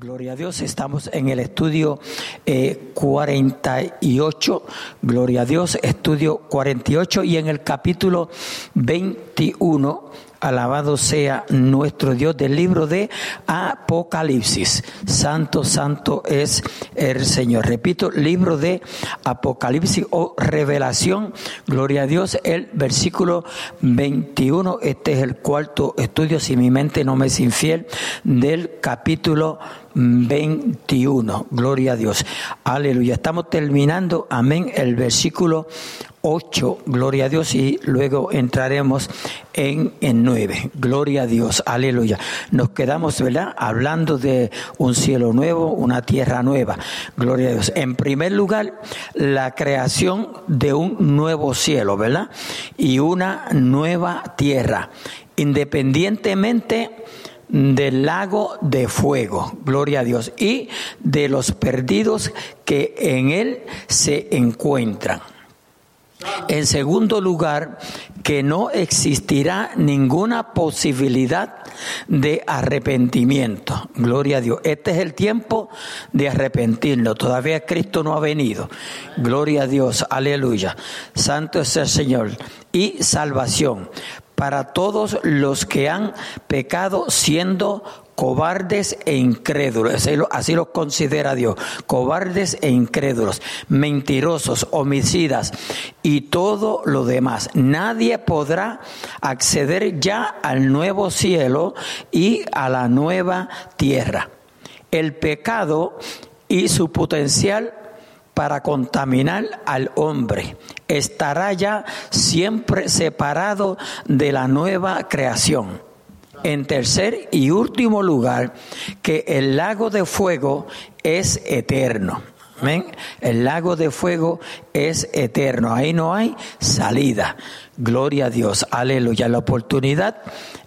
Gloria a Dios, estamos en el estudio eh, 48, Gloria a Dios, estudio 48 y en el capítulo 21 Alabado sea nuestro Dios del libro de Apocalipsis. Santo, santo es el Señor. Repito, libro de Apocalipsis o revelación. Gloria a Dios. El versículo 21. Este es el cuarto estudio, si mi mente no me es infiel, del capítulo 21. Gloria a Dios. Aleluya. Estamos terminando, amén, el versículo 8, gloria a Dios, y luego entraremos en, en 9. Gloria a Dios, aleluya. Nos quedamos, ¿verdad? Hablando de un cielo nuevo, una tierra nueva. Gloria a Dios. En primer lugar, la creación de un nuevo cielo, ¿verdad? Y una nueva tierra. Independientemente del lago de fuego, gloria a Dios, y de los perdidos que en él se encuentran. En segundo lugar, que no existirá ninguna posibilidad de arrepentimiento. Gloria a Dios. Este es el tiempo de arrepentirnos. Todavía Cristo no ha venido. Gloria a Dios. Aleluya. Santo es el Señor. Y salvación para todos los que han pecado siendo cobardes e incrédulos, así lo, considera Dios, cobardes e incrédulos, mentirosos, homicidas y todo lo demás. Nadie podrá acceder ya al nuevo cielo y a la nueva tierra. El pecado y su potencial para contaminar al hombre estará ya siempre separado de la nueva creación en tercer y último lugar, que el lago de fuego es eterno. ¿Ven? El lago de fuego es eterno. Ahí no hay salida. Gloria a Dios. Aleluya. La oportunidad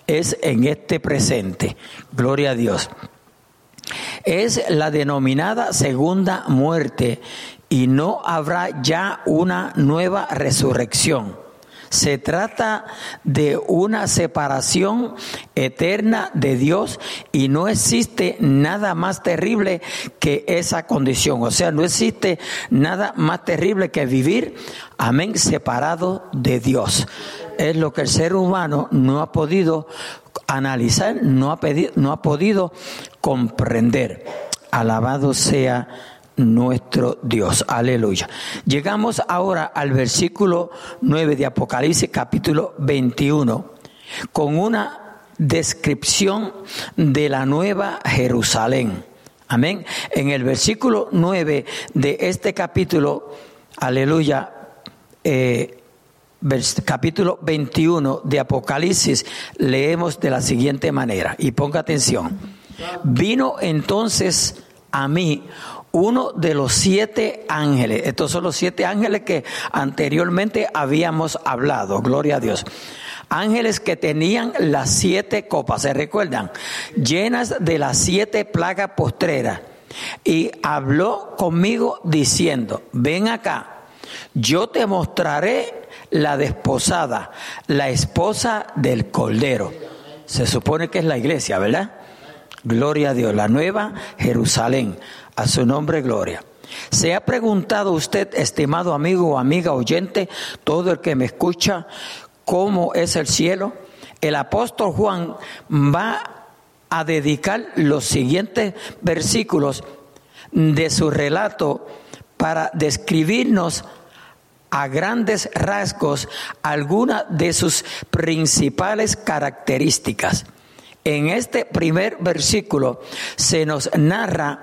es en este presente. Gloria a Dios. Es la denominada segunda muerte y no habrá ya una nueva resurrección. Se trata de una separación eterna de Dios y no existe nada más terrible que esa condición. O sea, no existe nada más terrible que vivir, amén, separado de Dios. Es lo que el ser humano no ha podido analizar, no ha, no ha podido comprender. Alabado sea nuestro Dios. Aleluya. Llegamos ahora al versículo 9 de Apocalipsis capítulo 21 con una descripción de la nueva Jerusalén. Amén. En el versículo 9 de este capítulo, aleluya, eh, capítulo 21 de Apocalipsis, leemos de la siguiente manera, y ponga atención. Vino entonces a mí uno de los siete ángeles. Estos son los siete ángeles que anteriormente habíamos hablado. Gloria a Dios. Ángeles que tenían las siete copas, ¿se recuerdan? Llenas de las siete plagas postreras. Y habló conmigo diciendo, ven acá, yo te mostraré la desposada, la esposa del Cordero. Se supone que es la iglesia, ¿verdad? Gloria a Dios, la nueva Jerusalén. A su nombre, gloria. ¿Se ha preguntado usted, estimado amigo o amiga oyente, todo el que me escucha, cómo es el cielo? El apóstol Juan va a dedicar los siguientes versículos de su relato para describirnos a grandes rasgos algunas de sus principales características. En este primer versículo se nos narra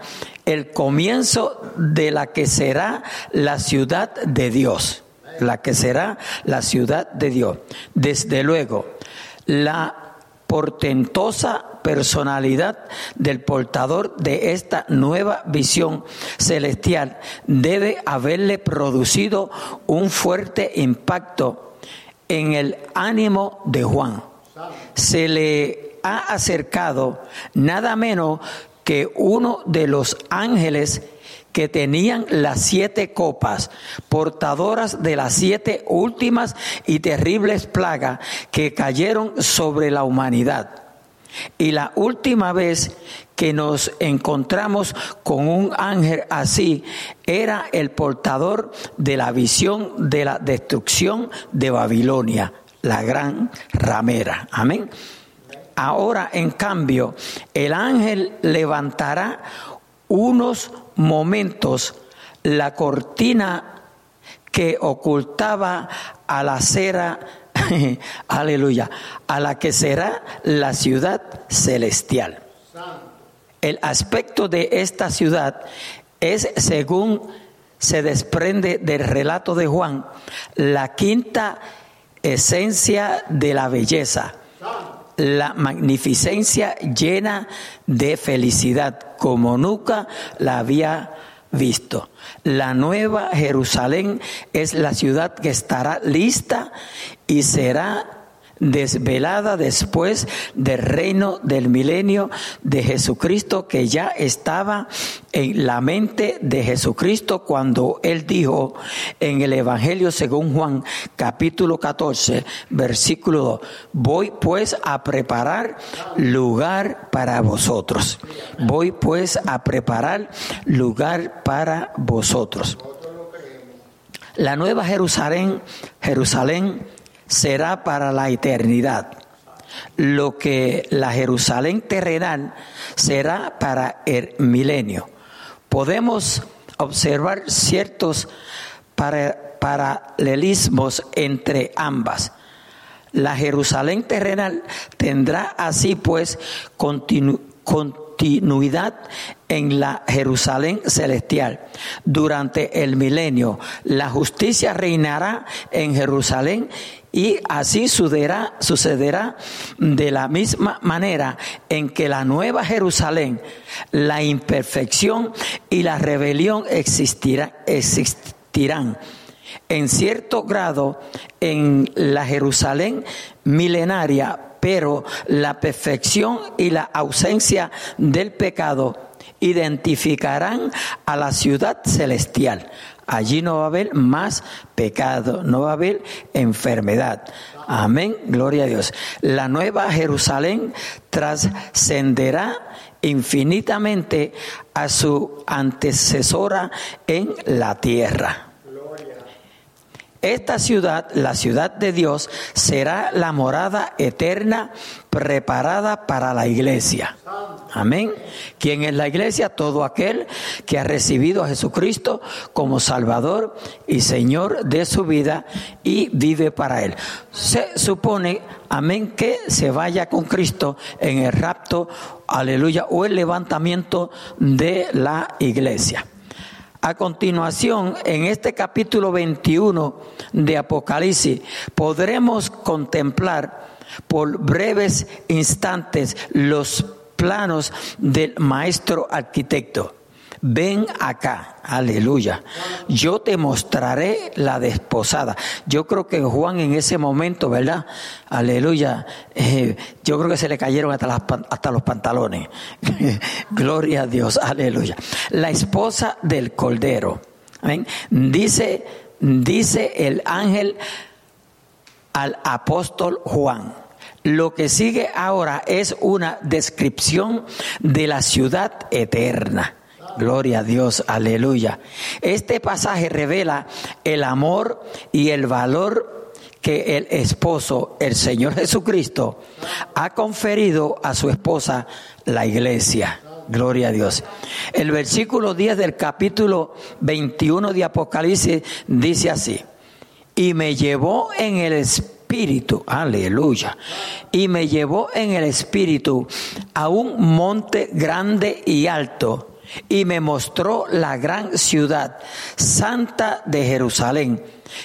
el comienzo de la que será la ciudad de Dios, la que será la ciudad de Dios. Desde luego, la portentosa personalidad del portador de esta nueva visión celestial debe haberle producido un fuerte impacto en el ánimo de Juan. Se le ha acercado nada menos que uno de los ángeles que tenían las siete copas, portadoras de las siete últimas y terribles plagas que cayeron sobre la humanidad. Y la última vez que nos encontramos con un ángel así era el portador de la visión de la destrucción de Babilonia, la gran ramera. Amén. Ahora, en cambio, el ángel levantará unos momentos la cortina que ocultaba a la cera, aleluya, a la que será la ciudad celestial. El aspecto de esta ciudad es, según se desprende del relato de Juan, la quinta esencia de la belleza, la magnificencia llena de felicidad, como nunca la había visto. La nueva Jerusalén es la ciudad que estará lista y será desvelada después del reino del milenio de Jesucristo que ya estaba en la mente de Jesucristo cuando él dijo en el Evangelio según Juan capítulo 14 versículo 2, voy pues a preparar lugar para vosotros. Voy pues a preparar lugar para vosotros. La nueva Jerusalén, Jerusalén será para la eternidad. Lo que la Jerusalén terrenal será para el milenio. Podemos observar ciertos paralelismos entre ambas. La Jerusalén terrenal tendrá así pues continuidad en la Jerusalén celestial. Durante el milenio, la justicia reinará en Jerusalén y así sucederá, sucederá de la misma manera en que la nueva Jerusalén, la imperfección y la rebelión existirá, existirán en cierto grado en la Jerusalén milenaria, pero la perfección y la ausencia del pecado identificarán a la ciudad celestial. Allí no va a haber más pecado, no va a haber enfermedad. Amén, gloria a Dios. La nueva Jerusalén trascenderá infinitamente a su antecesora en la tierra. Esta ciudad, la ciudad de Dios, será la morada eterna preparada para la iglesia. Amén. ¿Quién es la iglesia? Todo aquel que ha recibido a Jesucristo como Salvador y Señor de su vida y vive para Él. Se supone, amén, que se vaya con Cristo en el rapto, aleluya, o el levantamiento de la iglesia. A continuación, en este capítulo 21 de Apocalipsis, podremos contemplar por breves instantes los planos del maestro arquitecto. Ven acá, aleluya. Yo te mostraré la desposada. Yo creo que Juan en ese momento, ¿verdad? Aleluya. Eh, yo creo que se le cayeron hasta, hasta los pantalones. Gloria a Dios, aleluya. La esposa del Cordero. Dice, dice el ángel al apóstol Juan. Lo que sigue ahora es una descripción de la ciudad eterna. Gloria a Dios, aleluya. Este pasaje revela el amor y el valor que el esposo, el Señor Jesucristo, ha conferido a su esposa, la iglesia. Gloria a Dios. El versículo 10 del capítulo 21 de Apocalipsis dice así, y me llevó en el espíritu, aleluya, y me llevó en el espíritu a un monte grande y alto y me mostró la gran ciudad santa de Jerusalén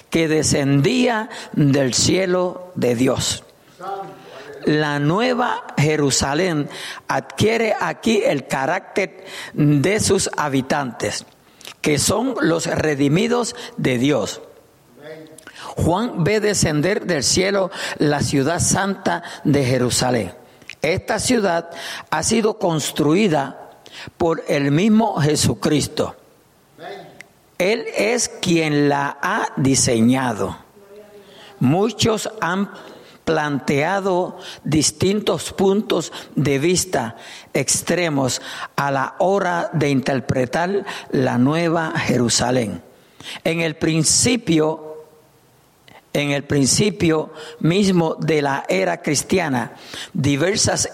que descendía del cielo de Dios. La nueva Jerusalén adquiere aquí el carácter de sus habitantes, que son los redimidos de Dios. Juan ve descender del cielo la ciudad santa de Jerusalén. Esta ciudad ha sido construida por el mismo Jesucristo. Él es quien la ha diseñado. Muchos han planteado distintos puntos de vista extremos a la hora de interpretar la nueva Jerusalén. En el principio, en el principio mismo de la era cristiana, diversas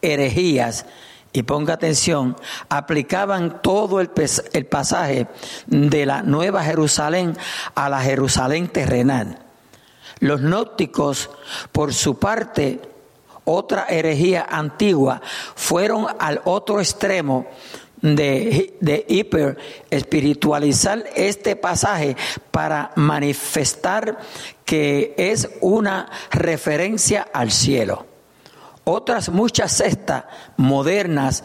herejías y ponga atención, aplicaban todo el, el, pasaje de la Nueva Jerusalén a la Jerusalén terrenal. Los gnósticos, por su parte, otra herejía antigua, fueron al otro extremo de, de hiper espiritualizar este pasaje para manifestar que es una referencia al cielo. Otras muchas cestas modernas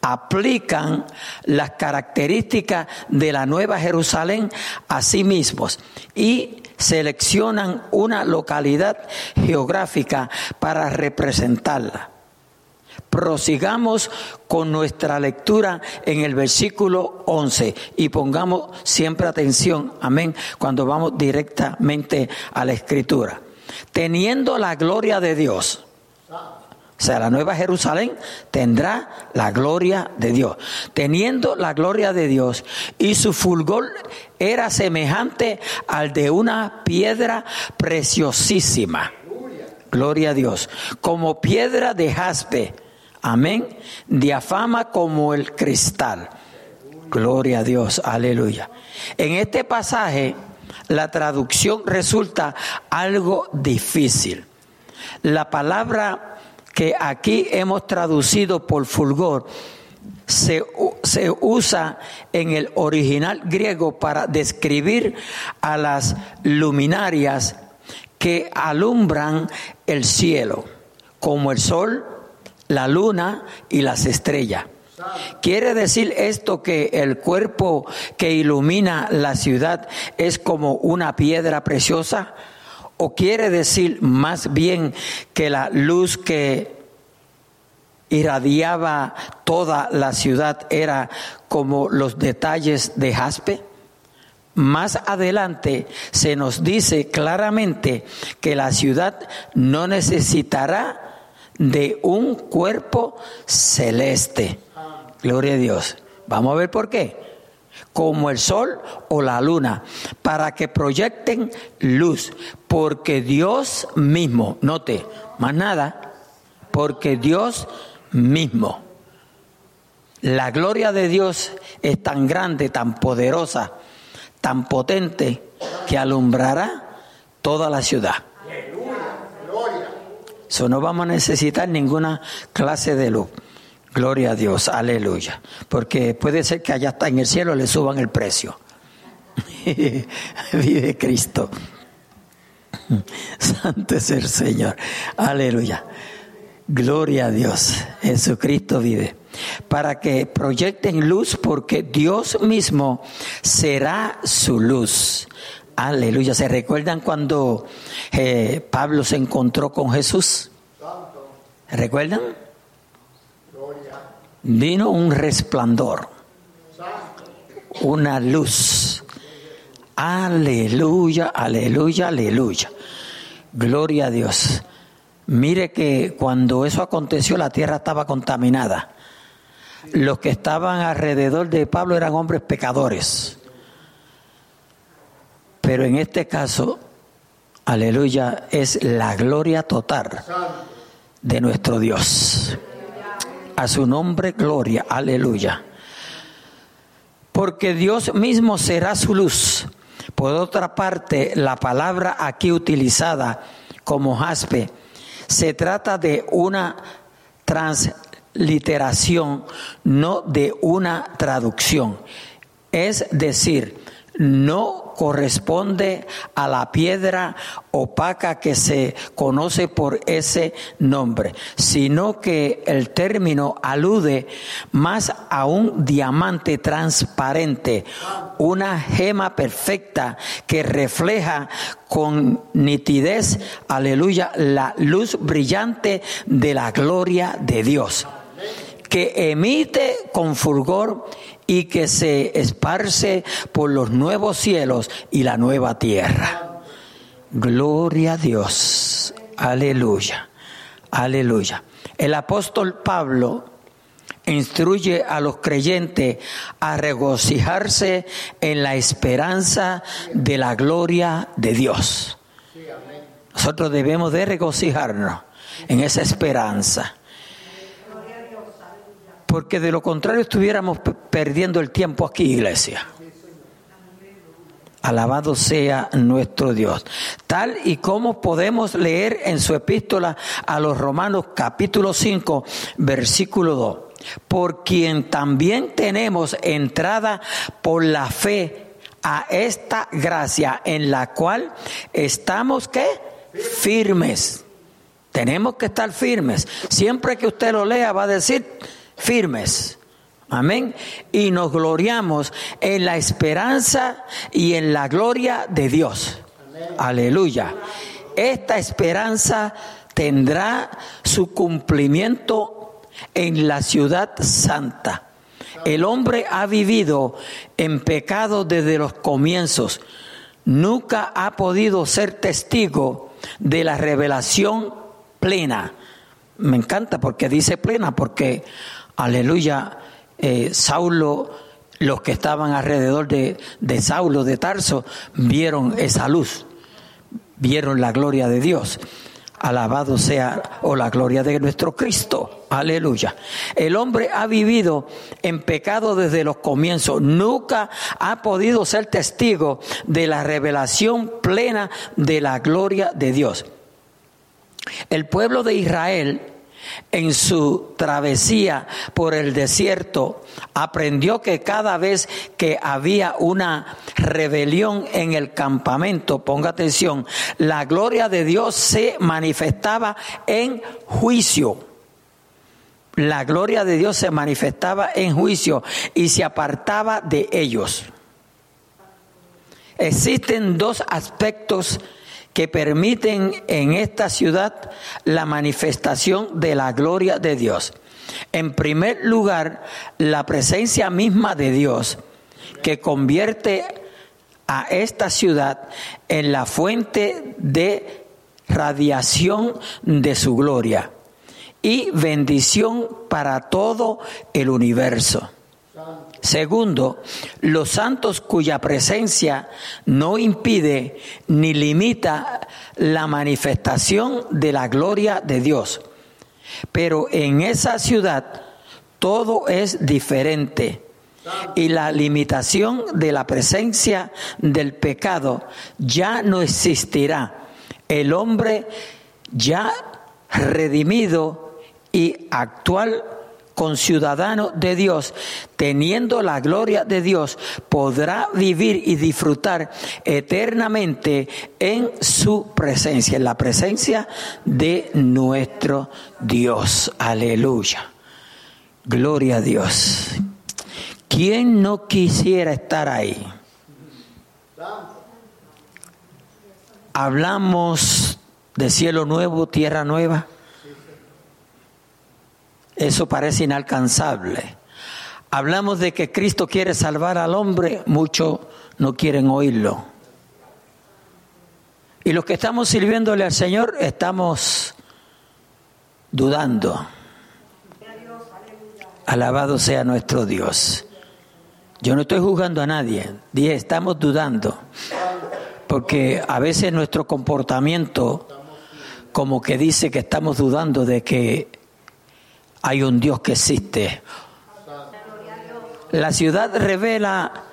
aplican las características de la Nueva Jerusalén a sí mismos y seleccionan una localidad geográfica para representarla. Prosigamos con nuestra lectura en el versículo 11 y pongamos siempre atención, amén, cuando vamos directamente a la escritura. Teniendo la gloria de Dios, o sea, la nueva Jerusalén tendrá la gloria de Dios. Teniendo la gloria de Dios y su fulgor era semejante al de una piedra preciosísima. Gloria a Dios. Como piedra de jaspe. Amén. Diafama como el cristal. Gloria a Dios. Aleluya. En este pasaje la traducción resulta algo difícil. La palabra que aquí hemos traducido por fulgor, se, se, usa en el original griego para describir a las luminarias que alumbran el cielo, como el sol, la luna y las estrellas. ¿Quiere decir esto que el cuerpo que ilumina la ciudad es como una piedra preciosa? ¿O quiere decir más bien que la luz que irradiaba toda la ciudad era como los detalles de jaspe? Más adelante se nos dice claramente que la ciudad no necesitará de un cuerpo celeste. Gloria a Dios. Vamos a ver por qué como el sol o la luna, para que proyecten luz, porque Dios mismo, note, más nada, porque Dios mismo. La gloria de Dios es tan grande, tan poderosa, tan potente, que alumbrará toda la ciudad. Eso no vamos a necesitar ninguna clase de luz. Gloria a Dios, aleluya. Porque puede ser que allá está en el cielo le suban el precio. Vive Cristo. Santo es el Señor. Aleluya. Gloria a Dios. Jesucristo vive. Para que proyecten luz porque Dios mismo será su luz. Aleluya. ¿Se recuerdan cuando eh, Pablo se encontró con Jesús? ¿Recuerdan? Vino un resplandor, una luz. Aleluya, aleluya, aleluya. Gloria a Dios. Mire que cuando eso aconteció la tierra estaba contaminada. Los que estaban alrededor de Pablo eran hombres pecadores. Pero en este caso, aleluya, es la gloria total de nuestro Dios. A su nombre, gloria, aleluya. Porque Dios mismo será su luz. Por otra parte, la palabra aquí utilizada como jaspe se trata de una transliteración, no de una traducción. Es decir, no corresponde a la piedra opaca que se conoce por ese nombre, sino que el término alude más a un diamante transparente, una gema perfecta que refleja con nitidez, aleluya, la luz brillante de la gloria de Dios, que emite con fulgor y que se esparce por los nuevos cielos y la nueva tierra. Gloria a Dios. Aleluya. Aleluya. El apóstol Pablo instruye a los creyentes a regocijarse en la esperanza de la gloria de Dios. Nosotros debemos de regocijarnos en esa esperanza. Porque de lo contrario estuviéramos perdiendo el tiempo aquí, iglesia. Alabado sea nuestro Dios. Tal y como podemos leer en su epístola a los Romanos capítulo 5, versículo 2. Por quien también tenemos entrada por la fe a esta gracia en la cual estamos ¿qué? firmes. Tenemos que estar firmes. Siempre que usted lo lea va a decir firmes. Amén. Y nos gloriamos en la esperanza y en la gloria de Dios. Aleluya. Esta esperanza tendrá su cumplimiento en la ciudad santa. El hombre ha vivido en pecado desde los comienzos. Nunca ha podido ser testigo de la revelación plena. Me encanta porque dice plena, porque, aleluya, eh, Saulo, los que estaban alrededor de, de Saulo de Tarso, vieron esa luz, vieron la gloria de Dios. Alabado sea o la gloria de nuestro Cristo. Aleluya. El hombre ha vivido en pecado desde los comienzos. Nunca ha podido ser testigo de la revelación plena de la gloria de Dios. El pueblo de Israel en su travesía por el desierto, aprendió que cada vez que había una rebelión en el campamento, ponga atención, la gloria de Dios se manifestaba en juicio. La gloria de Dios se manifestaba en juicio y se apartaba de ellos. Existen dos aspectos que permiten en esta ciudad la manifestación de la gloria de Dios. En primer lugar, la presencia misma de Dios, que convierte a esta ciudad en la fuente de radiación de su gloria y bendición para todo el universo. Segundo, los santos cuya presencia no impide ni limita la manifestación de la gloria de Dios. Pero en esa ciudad todo es diferente y la limitación de la presencia del pecado ya no existirá. El hombre ya redimido y actual conciudadano de Dios, teniendo la gloria de Dios, podrá vivir y disfrutar eternamente en su presencia, en la presencia de nuestro Dios. Aleluya. Gloria a Dios. ¿Quién no quisiera estar ahí? Hablamos de cielo nuevo, tierra nueva. Eso parece inalcanzable. Hablamos de que Cristo quiere salvar al hombre, muchos no quieren oírlo. Y los que estamos sirviéndole al Señor estamos dudando. Alabado sea nuestro Dios. Yo no estoy juzgando a nadie, dije, estamos dudando, porque a veces nuestro comportamiento como que dice que estamos dudando de que hay un Dios que existe. La ciudad revela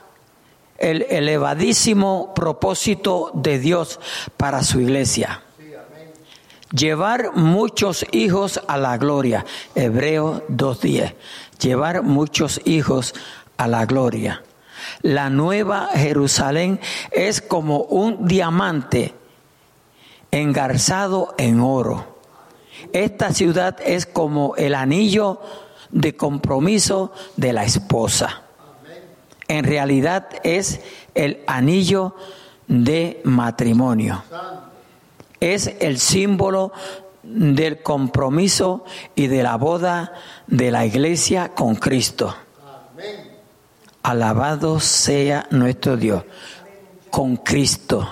el elevadísimo propósito de Dios para su iglesia. Llevar muchos hijos a la gloria. Hebreo 2.10. Llevar muchos hijos a la gloria. La nueva Jerusalén es como un diamante engarzado en oro esta ciudad es como el anillo de compromiso de la esposa. En realidad es el anillo de matrimonio. Es el símbolo del compromiso y de la boda de la iglesia con Cristo. Alabado sea nuestro Dios. Con Cristo.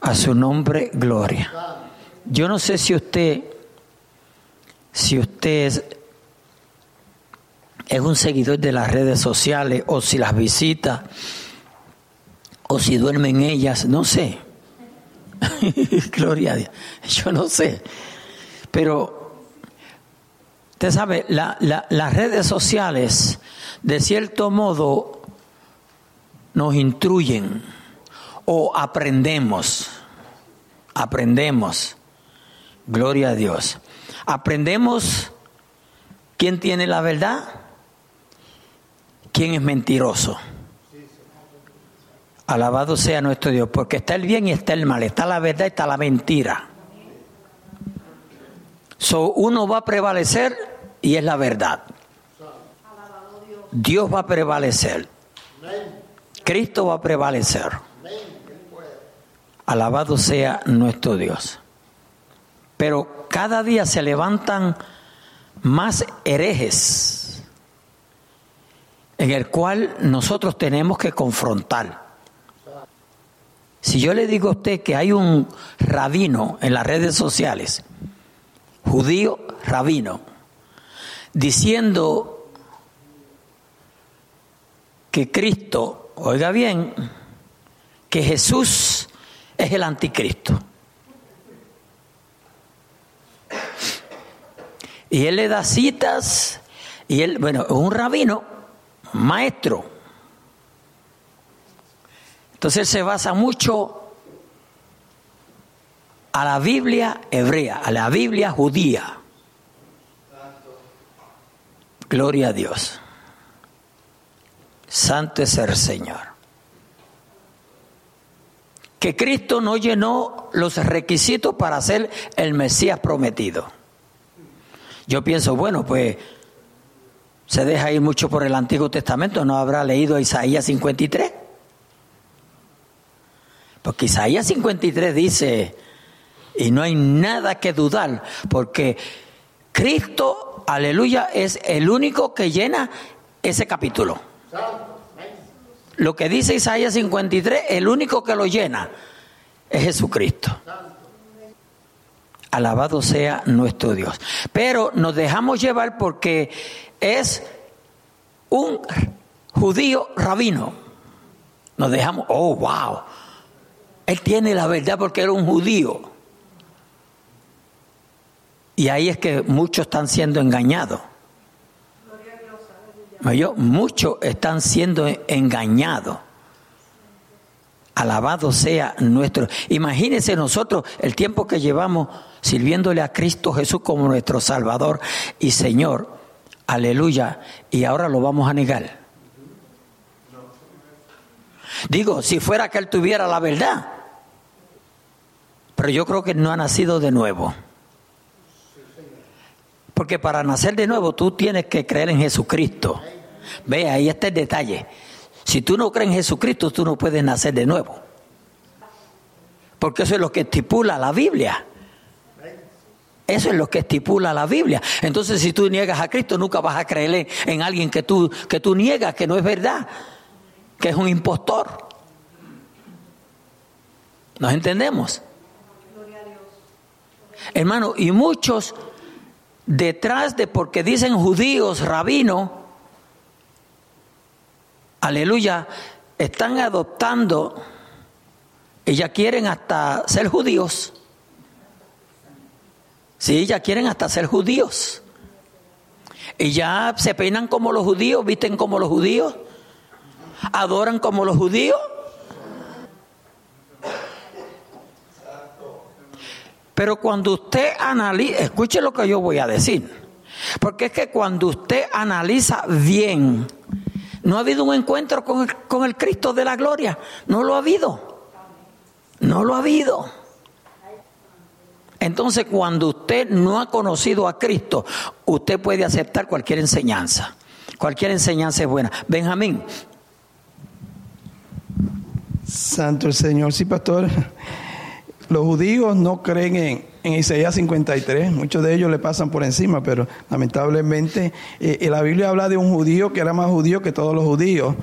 A su nombre, gloria. Yo no sé si usted, si usted es, un seguidor de las redes sociales o si las visita o si duerme en ellas, no sé. Gloria a Dios. Yo no sé. Pero, usted sabe, la, las redes sociales, de cierto modo, nos instruyen o aprendemos. Aprendemos. Gloria a Dios. Aprendemos quién tiene la verdad, quién es mentiroso. Alabado sea nuestro Dios, porque está el bien y está el mal, está la verdad y está la mentira. So, uno va a prevalecer y es la verdad. Dios va a prevalecer. Cristo va a prevalecer. Alabado sea nuestro Dios. Pero cada día se levantan más herejes en el cual nosotros tenemos que confrontar. Si yo le digo a usted que hay un rabino en las redes sociales, judío rabino, diciendo que Cristo, oiga bien, que Jesús es el anticristo. Y él le da citas, y él, bueno, es un rabino, maestro, entonces él se basa mucho a la Biblia hebrea, a la Biblia judía. Gloria a Dios. Santo es el Señor. Que Cristo no llenó los requisitos para ser el Mesías prometido. Yo pienso, bueno, pues se deja ir mucho por el Antiguo Testamento, no habrá leído Isaías 53. Porque Isaías 53 dice, y no hay nada que dudar, porque Cristo, aleluya, es el único que llena ese capítulo. Lo que dice Isaías 53, el único que lo llena es Jesucristo. Alabado sea nuestro Dios. Pero nos dejamos llevar porque es un judío rabino. Nos dejamos, oh, wow. Él tiene la verdad porque era un judío. Y ahí es que muchos están siendo engañados. Muchos están siendo engañados. Alabado sea nuestro. Imagínense nosotros el tiempo que llevamos sirviéndole a Cristo Jesús como nuestro Salvador y Señor. Aleluya. Y ahora lo vamos a negar. Digo, si fuera que Él tuviera la verdad, pero yo creo que no ha nacido de nuevo. Porque para nacer de nuevo tú tienes que creer en Jesucristo. Ve, ahí está el detalle. Si tú no crees en Jesucristo, tú no puedes nacer de nuevo. Porque eso es lo que estipula la Biblia. Eso es lo que estipula la Biblia. Entonces, si tú niegas a Cristo, nunca vas a creer en alguien que tú, que tú niegas, que no es verdad, que es un impostor. ¿Nos entendemos? Hermano, y muchos detrás de porque dicen judíos, rabino, aleluya, están adoptando ya quieren hasta ser judíos. Sí, ya quieren hasta ser judíos. Y ya se peinan como los judíos, visten como los judíos, adoran como los judíos. Pero cuando usted analiza, escuche lo que yo voy a decir, porque es que cuando usted analiza bien, no ha habido un encuentro con el, con el Cristo de la gloria, no lo ha habido, no lo ha habido. Entonces, cuando usted no ha conocido a Cristo, usted puede aceptar cualquier enseñanza. Cualquier enseñanza es buena. Benjamín. Santo el Señor, sí, pastor. Los judíos no creen en, en Isaías 53, muchos de ellos le pasan por encima, pero lamentablemente eh, la Biblia habla de un judío que era más judío que todos los judíos.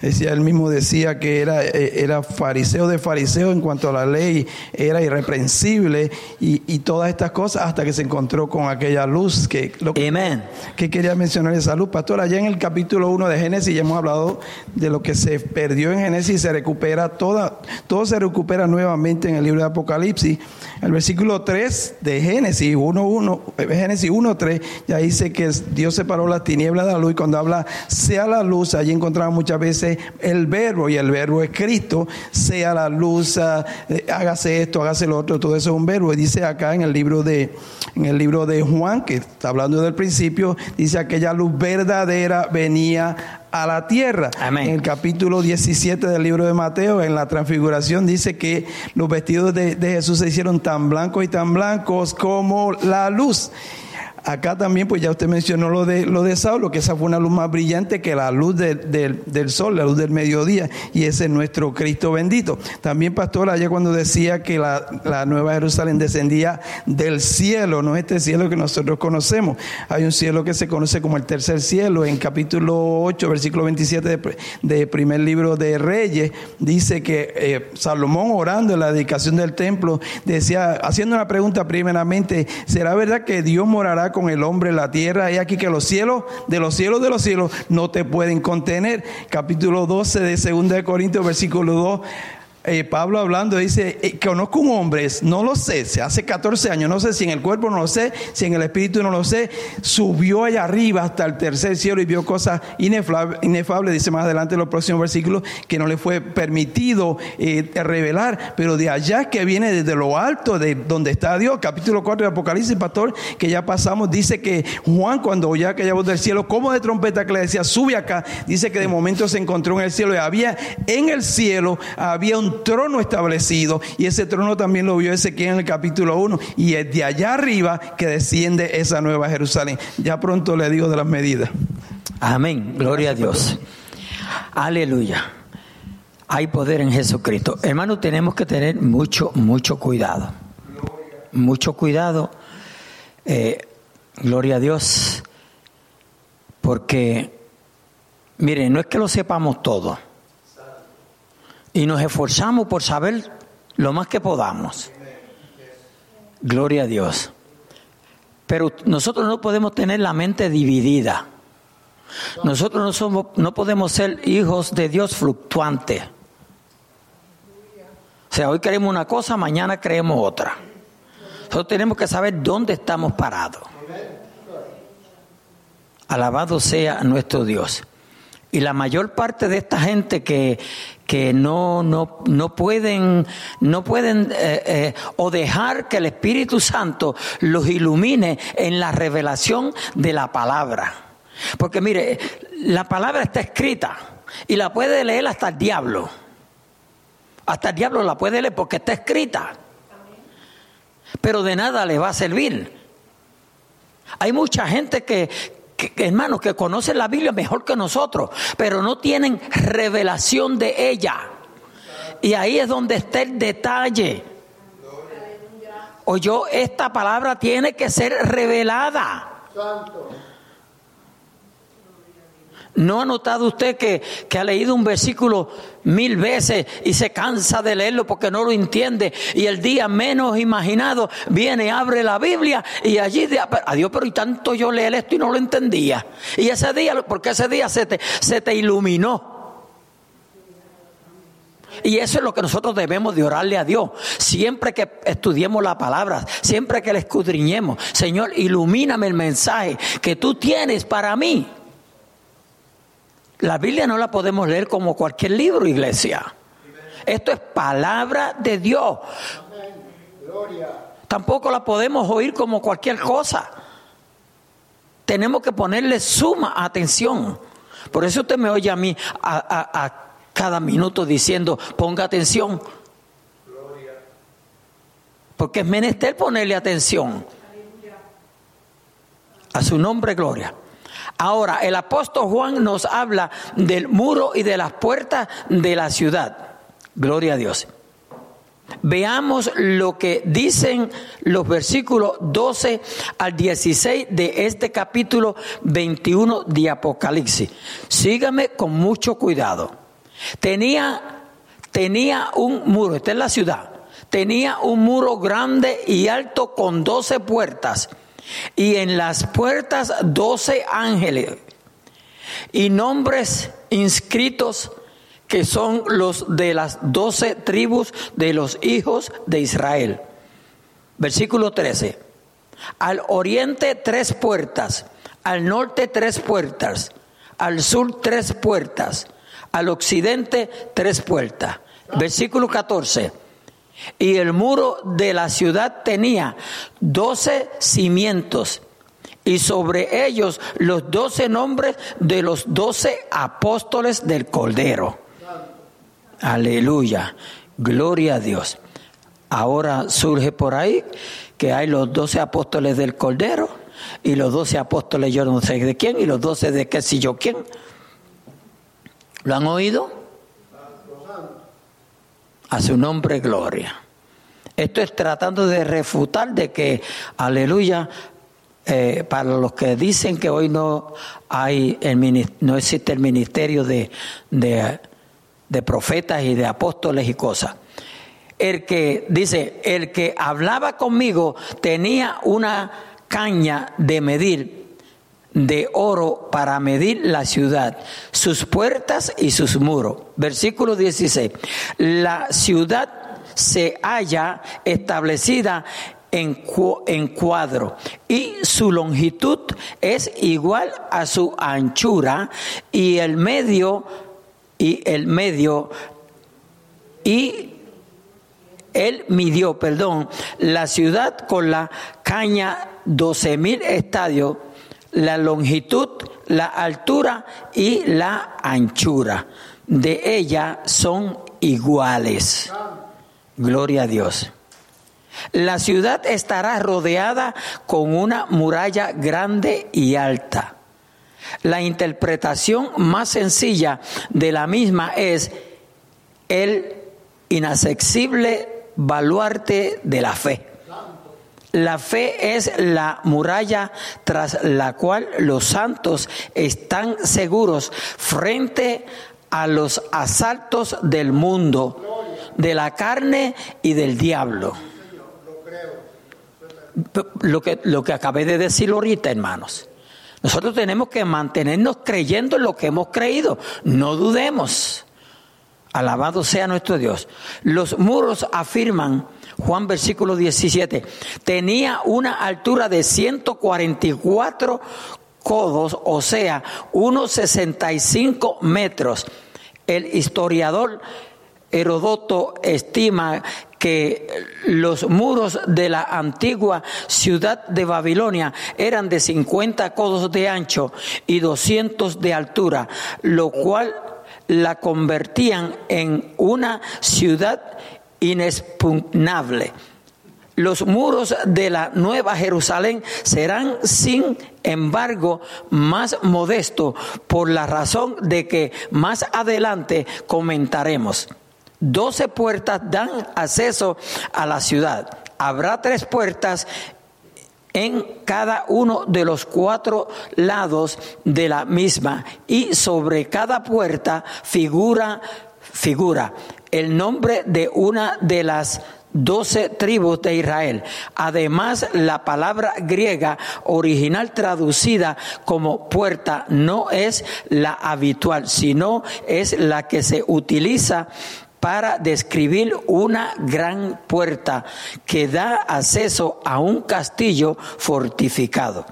Decía, él mismo decía que era, eh, era fariseo de fariseo en cuanto a la ley, era irreprensible y, y todas estas cosas hasta que se encontró con aquella luz que, lo que, quería mencionar esa luz. Pastor, allá en el capítulo 1 de Génesis ya hemos hablado de lo que se perdió en Génesis, se recupera toda, todo se recupera nuevamente en el libro de Apocalipsis. El versículo 3 de Génesis 1.1, eh, Génesis 1.3, ya dice que Dios separó la tiniebla de la luz y cuando habla sea la luz, allí encontramos muchas veces el verbo y el verbo es Cristo, sea la luz, eh, hágase esto, hágase lo otro, todo eso es un verbo. Y dice acá en el libro de, en el libro de Juan, que está hablando del principio, dice aquella luz verdadera venía a la tierra. Amén. En el capítulo 17 del libro de Mateo, en la transfiguración, dice que los vestidos de, de Jesús se hicieron tan blancos y tan blancos como la luz. Acá también, pues ya usted mencionó lo de, lo de Saulo, que esa fue una luz más brillante que la luz de- del- sol, la luz del mediodía, y ese es nuestro Cristo bendito. También, pastor, allá cuando decía que la, la Nueva Jerusalén descendía del cielo, no este cielo que nosotros conocemos. Hay un cielo que se conoce como el tercer cielo, en capítulo 8, versículo 27 de, de primer libro de Reyes, dice que eh, Salomón orando en la dedicación del templo, decía, haciendo una pregunta primeramente, ¿será verdad que Dios morará con el hombre la tierra? Y aquí que los cielos, de los cielos de los cielos, no te pueden contener. Capítulo 12 de 2 de Corintios, versículo 2. Eh, Pablo hablando dice, eh, conozco un hombre, no lo sé, se hace 14 años, no sé si en el cuerpo no lo sé, si en el espíritu no lo sé, subió allá arriba hasta el tercer cielo y vio cosas inefable- inefables, dice más adelante en los próximos versículos, que no le fue permitido eh, revelar, pero de allá que viene desde lo alto, de donde está Dios, capítulo 4 de Apocalipsis, pastor, que ya pasamos, dice que Juan cuando oía aquella voz del cielo, como de trompeta que le decía, sube acá, dice que de momento se encontró en el cielo y había en el cielo, había un trono establecido y ese trono también lo vio Ezequiel en el capítulo 1 y es de allá arriba que desciende esa nueva Jerusalén. Ya pronto le digo de las medidas. Amén. Gloria a Dios. Aleluya. Hay poder en Jesucristo. Hermano, tenemos que tener mucho, mucho cuidado. Mucho cuidado. Eh, gloria a Dios. Porque, mire, no es que lo sepamos todo. Y nos esforzamos por saber lo más que podamos. Gloria a Dios. Pero nosotros no podemos tener la mente dividida. Nosotros no somos, no podemos ser hijos de Dios fluctuantes. O sea, hoy creemos una cosa, mañana creemos otra. Nosotros tenemos que saber dónde estamos parados. Alabado sea nuestro Dios. Y la mayor parte de esta gente que, que no, no, no pueden, no pueden eh, eh, o dejar que el Espíritu Santo los ilumine en la revelación de la palabra. Porque mire, la palabra está escrita y la puede leer hasta el diablo. Hasta el diablo la puede leer porque está escrita. Pero de nada le va a servir. Hay mucha gente que, que, hermanos, que conocen la Biblia mejor que nosotros, pero no tienen revelación de ella. Y ahí es donde está el detalle. O yo, esta palabra tiene que ser revelada. ¿No ha notado usted que, que, ha leído un versículo mil veces y se cansa de leerlo porque no lo entiende? Y el día menos imaginado viene, abre la Biblia y allí, de, adiós, pero y tanto yo leer esto y no lo entendía. Y ese día, porque ese día se te, se te iluminó. Y eso es lo que nosotros debemos de orarle a Dios. Siempre que estudiemos la palabra, siempre que le escudriñemos, Señor, ilumíname el mensaje que tú tienes para mí. La Biblia no la podemos leer como cualquier libro, iglesia. Esto es palabra de Dios. Tampoco la podemos oír como cualquier cosa. Tenemos que ponerle suma atención. Por eso usted me oye a mí a, a, cada minuto diciendo, ponga atención. Porque es menester ponerle atención. A su nombre, gloria. Ahora, el apóstol Juan nos habla del muro y de las puertas de la ciudad. Gloria a Dios. Veamos lo que dicen los versículos 12 al 16 de este capítulo 21 de Apocalipsis. Sígame con mucho cuidado. Tenía, tenía un muro, esta es la ciudad, tenía un muro grande y alto con doce puertas y en las puertas doce ángeles y nombres inscritos que son los de las doce tribus de los hijos de Israel. Versículo 13. Al oriente tres puertas, al norte tres puertas, al sur tres puertas, al occidente tres puertas. Versículo 14. Y el muro de la ciudad tenía doce cimientos y sobre ellos los doce nombres de los doce apóstoles del Cordero. Aleluya, gloria a Dios. Ahora surge por ahí que hay los doce apóstoles del Cordero y los doce apóstoles yo no sé de quién y los doce de qué si yo quién. ¿Lo han oído? A su nombre gloria. Esto es tratando de refutar de que, aleluya, eh, para los que dicen que hoy no hay el, no existe el ministerio de, de, de profetas y de apóstoles y cosas. El que dice, el que hablaba conmigo tenía una caña de medir de oro para medir la ciudad, sus puertas y sus muros. Versículo 16. La ciudad se halla establecida en, en cuadro y su longitud es igual a su anchura y el medio y el medio y él midió, perdón, la ciudad con la caña 12 mil estadios, la longitud, la altura y la anchura de ella son iguales. Gloria a Dios. La ciudad estará rodeada con una muralla grande y alta. La interpretación más sencilla de la misma es el inaccesible baluarte de la fe. La fe es la muralla tras la cual los santos están seguros frente a los asaltos del mundo, de la carne y del diablo. Lo que, lo que acabé de decir ahorita, hermanos. Nosotros tenemos que mantenernos creyendo en lo que hemos creído. No dudemos. Alabado sea nuestro Dios. Los muros afirman, Juan versículo 17, tenía una altura de 144 codos, o sea, unos 65 metros. El historiador Herodoto estima que los muros de la antigua ciudad de Babilonia eran de 50 codos de ancho y 200 de altura, lo cual la convertían en una ciudad inexpugnable. Los muros de la Nueva Jerusalén serán, sin embargo, más modestos por la razón de que más adelante comentaremos. Doce puertas dan acceso a la ciudad. Habrá tres puertas en cada uno de los cuatro lados de la misma y sobre cada puerta figura figura el nombre de una de las doce tribus de Israel. Además, la palabra griega original traducida como puerta no es la habitual, sino es la que se utiliza para describir una gran puerta que da acceso a un castillo fortificado.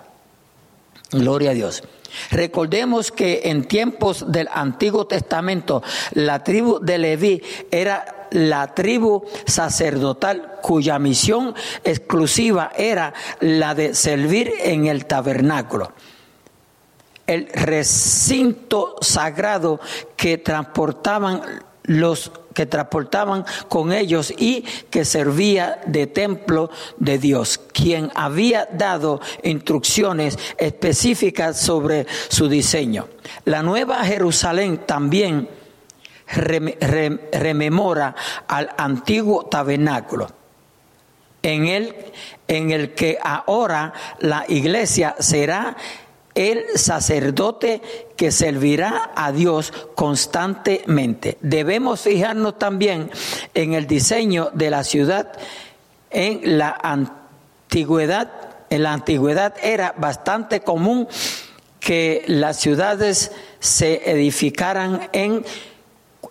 Gloria a Dios. Recordemos que en tiempos del Antiguo Testamento la tribu de Leví era la tribu sacerdotal cuya misión exclusiva era la de servir en el tabernáculo. El recinto sagrado que transportaban los que transportaban con ellos y que servía de templo de Dios, quien había dado instrucciones específicas sobre su diseño. La nueva Jerusalén también rememora al antiguo tabernáculo. En el, en el que ahora la iglesia será el sacerdote que servirá a Dios constantemente. Debemos fijarnos también en el diseño de la ciudad en la antigüedad. En la antigüedad era bastante común que las ciudades se edificaran en,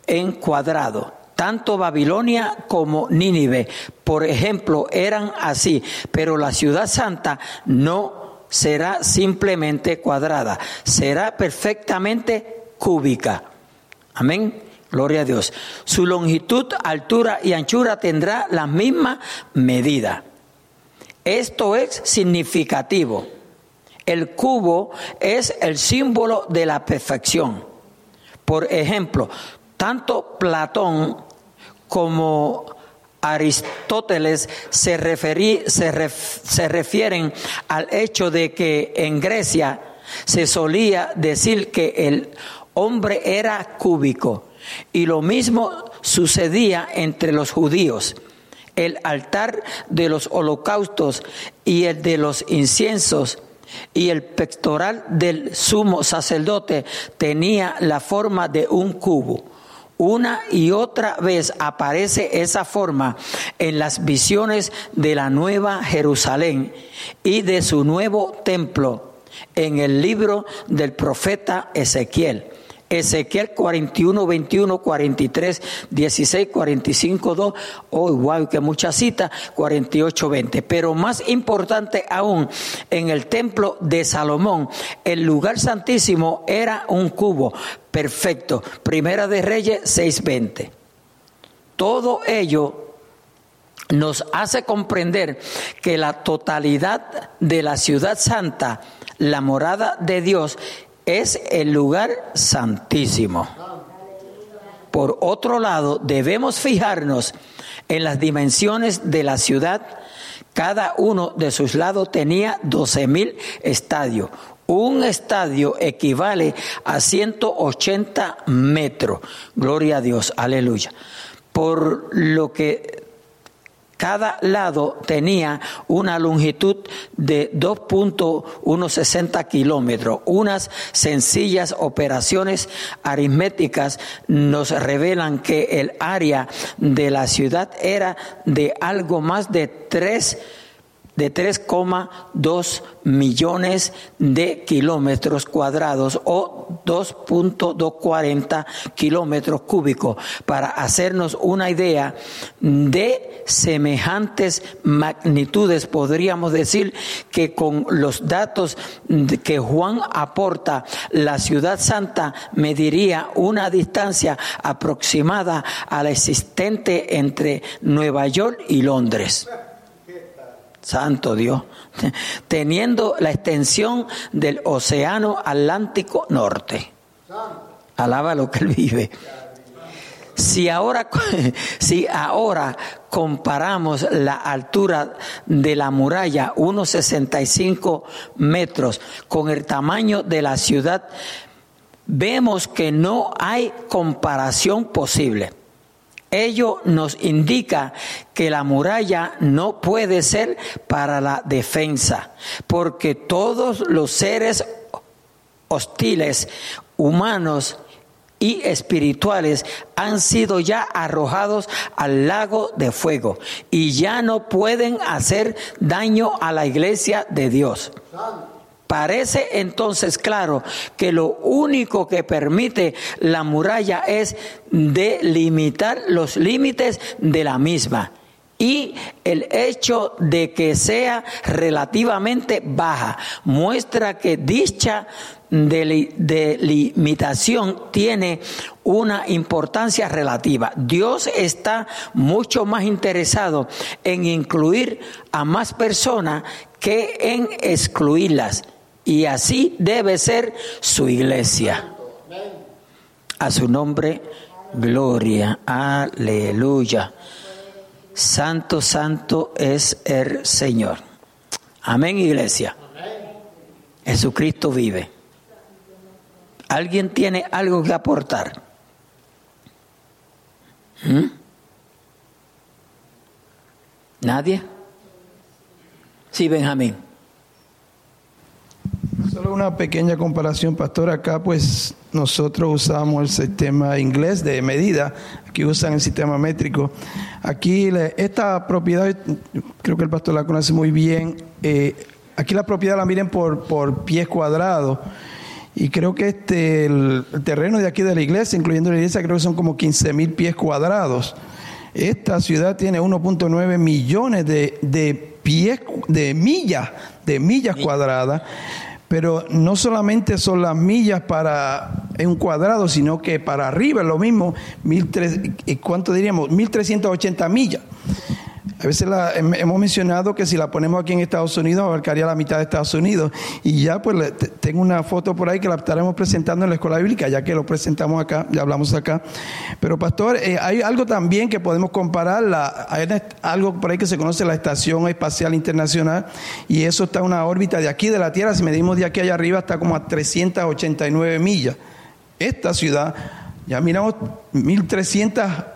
en cuadrado. Tanto Babilonia como Nínive, por ejemplo, eran así, pero la ciudad santa no será simplemente cuadrada, será perfectamente cúbica. Amén. Gloria a Dios. Su longitud, altura y anchura tendrá la misma medida. Esto es significativo. El cubo es el símbolo de la perfección. Por ejemplo, tanto Platón como Aristóteles se, se, refieren al hecho de que en Grecia se solía decir que el hombre era cúbico y lo mismo sucedía entre los judíos. El altar de los holocaustos y el de los inciensos y el pectoral del sumo sacerdote tenía la forma de un cubo. Una y otra vez aparece esa forma en las visiones de la nueva Jerusalén y de su nuevo templo en el libro del profeta Ezequiel. Ezequiel 41, 21, 43, 16, 45, 2. Oh, wow, que mucha cita. 48, 20. Pero más importante aún, en el templo de Salomón, el lugar santísimo era un cubo perfecto. Primera de Reyes 6, 20. Todo ello nos hace comprender que la totalidad de la ciudad santa, la morada de Dios, es el lugar santísimo. Por otro lado, debemos fijarnos en las dimensiones de la ciudad. Cada uno de sus lados tenía 12 mil estadios. Un estadio equivale a 180 metros. Gloria a Dios, aleluya. Por lo que cada lado tenía una longitud de 2.160 kilómetros. Unas sencillas operaciones aritméticas nos revelan que el área de la ciudad era de algo más de 3 de 3,2 millones de kilómetros cuadrados 2.240 kilómetros cúbicos para hacernos una idea de semejantes magnitudes. Podríamos decir que con los datos que Juan aporta, la ciudad santa mediría una distancia aproximada a la existente entre Nueva York y Londres. Santo Dios, teniendo la extensión del Océano Atlántico Norte. Alaba lo que él vive. Si ahora, si ahora comparamos la altura de la muralla, unos 65 metros, con el tamaño de la ciudad, vemos que no hay comparación posible. Ello nos indica que la muralla no puede ser para la defensa, porque todos los seres hostiles, humanos y espirituales han sido ya arrojados al lago de fuego y ya no pueden hacer daño a la iglesia de Dios. Parece entonces claro que lo único que permite la muralla es delimitar los límites de la misma. Y el hecho de que sea relativamente baja muestra que dicha delimitación tiene una importancia relativa. Dios está mucho más interesado en incluir a más personas que en excluirlas. Y así debe ser su iglesia. A su nombre, gloria, aleluya. Santo, santo es el Señor. Amén, iglesia. Jesucristo vive. ¿Alguien tiene algo que aportar? ¿Mm? ¿Nadie? Sí, Benjamín. Solo una pequeña comparación, pastor. Acá pues nosotros usamos el sistema inglés de medida, aquí usan el sistema métrico. Aquí esta propiedad, creo que el pastor la conoce muy bien, eh, aquí la propiedad la miren por, por pies cuadrados. Y creo que este, el, terreno de aquí de la iglesia, incluyendo la iglesia, creo que son como 15 mil pies cuadrados. Esta ciudad tiene 1.9 millones de, de pies, de millas, de millas cuadradas pero no solamente son las millas para un cuadrado, sino que para arriba es lo mismo, mil ¿cuánto diríamos? 1380 millas. A veces la, hemos mencionado que si la ponemos aquí en Estados Unidos abarcaría la mitad de Estados Unidos. Y ya pues tengo una foto por ahí que la estaremos presentando en la escuela bíblica, ya que lo presentamos acá, ya hablamos acá. Pero pastor, eh, hay algo también que podemos comparar, la, hay algo por ahí que se conoce la Estación Espacial Internacional y eso está en una órbita de aquí de la Tierra, si medimos de aquí allá arriba está como a 389 millas. Esta ciudad, ya miramos 1300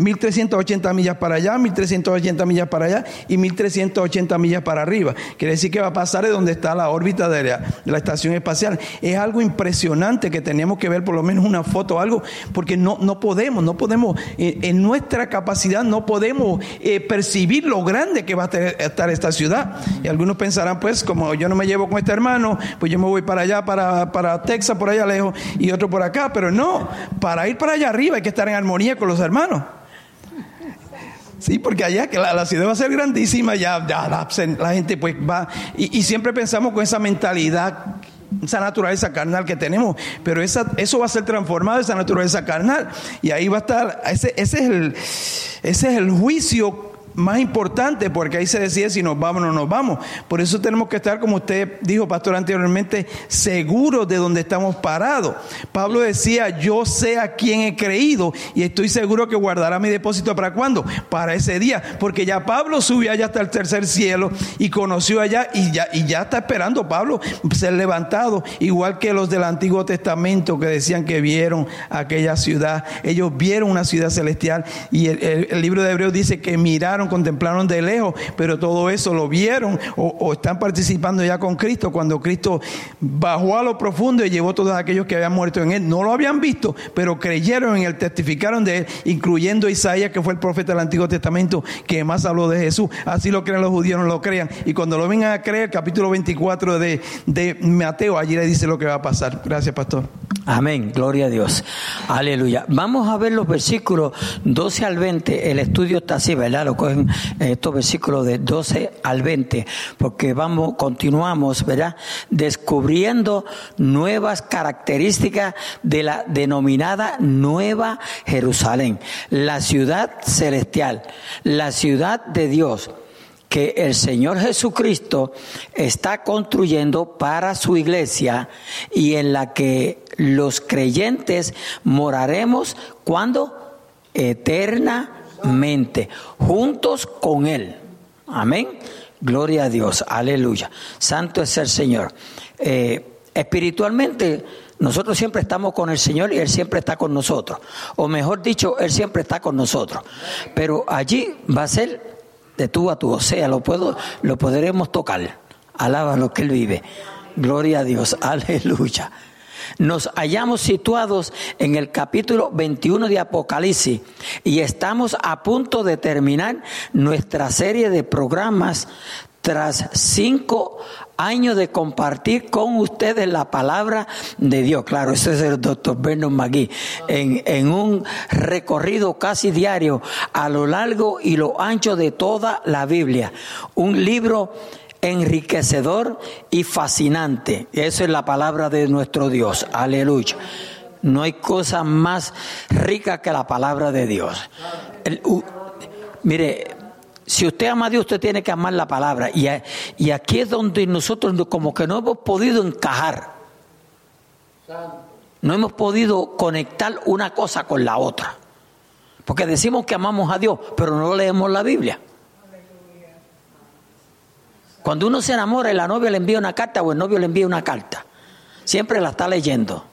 1380 millas para allá, 1380 millas para allá y 1380 millas para arriba. Quiere decir que va a pasar de donde está la órbita de la, estación espacial. Es algo impresionante que tenemos que ver por lo menos una foto o algo, porque no, no podemos, no podemos, eh, en nuestra capacidad no podemos eh, percibir lo grande que va a estar esta ciudad. Y algunos pensarán, pues, como yo no me llevo con este hermano, pues yo me voy para allá, para, para Texas, por allá lejos, y otro por acá, pero no, para ir para allá arriba hay que estar en armonía con los hermanos. Sí, porque allá que la, ciudad va a ser grandísima, ya, la, gente pues va, y, siempre pensamos con esa mentalidad, esa naturaleza carnal que tenemos, pero esa, eso va a ser transformado, esa naturaleza carnal, y ahí va a estar, ese, ese, es, el, ese es el juicio más importante, porque ahí se decide si nos vamos o no nos vamos. Por eso tenemos que estar, como usted dijo, pastor, anteriormente, seguros de donde estamos parados. Pablo decía, yo sé a quién he creído y estoy seguro que guardará mi depósito para cuándo? Para ese día, porque ya Pablo subió allá hasta el tercer cielo y conoció allá y ya, y ya está esperando Pablo ser levantado, igual que los del Antiguo Testamento que decían que vieron aquella ciudad. Ellos vieron una ciudad celestial y el, el libro de Hebreos dice que miraron contemplaron de lejos, pero todo eso lo vieron o, están participando ya con Cristo cuando Cristo bajó a lo profundo y llevó todos aquellos que habían muerto en él. No lo habían visto, pero creyeron en él, testificaron de él, incluyendo Isaías, que fue el profeta del Antiguo Testamento, que más habló de Jesús. Así lo creen los judíos, no lo crean. Y cuando lo vengan a creer, capítulo 24 de, de Mateo, allí le dice lo que va a pasar. Gracias, pastor. Amén, gloria a Dios. Aleluya. Vamos a ver los versículos 12 al 20. El estudio está así, ¿verdad? Lo cogen estos versículos de 12 al 20, porque vamos, continuamos, ¿verdad? Descubriendo nuevas características de la denominada Nueva Jerusalén, la ciudad celestial, la ciudad de Dios que el Señor Jesucristo está construyendo para su iglesia y en la que los creyentes moraremos cuando eternamente, juntos con Él. Amén. Gloria a Dios, aleluya. Santo es el Señor. Eh, espiritualmente, nosotros siempre estamos con el Señor y Él siempre está con nosotros. O mejor dicho, Él siempre está con nosotros. Pero allí va a ser de tú a tú, o sea, lo, puedo, lo podremos tocar. Alaba lo que Él vive. Gloria a Dios, aleluya. Nos hallamos situados en el capítulo 21 de Apocalipsis y estamos a punto de terminar nuestra serie de programas tras cinco años de compartir con ustedes la palabra de Dios. Claro, ese es el doctor McGee. En, en un recorrido casi diario a lo largo y lo ancho de toda la Biblia. Un libro enriquecedor y fascinante. Esa es la palabra de nuestro Dios. Aleluya. No hay cosa más rica que la palabra de Dios. mire, si usted ama a Dios, usted tiene que amar la palabra. Y, y aquí es donde nosotros como que no hemos podido encajar. No hemos podido conectar una cosa con la otra. Porque decimos que amamos a Dios, pero no leemos la Biblia. Cuando uno se enamora y la novia le envía una carta o el novio le envía una carta, siempre la está leyendo.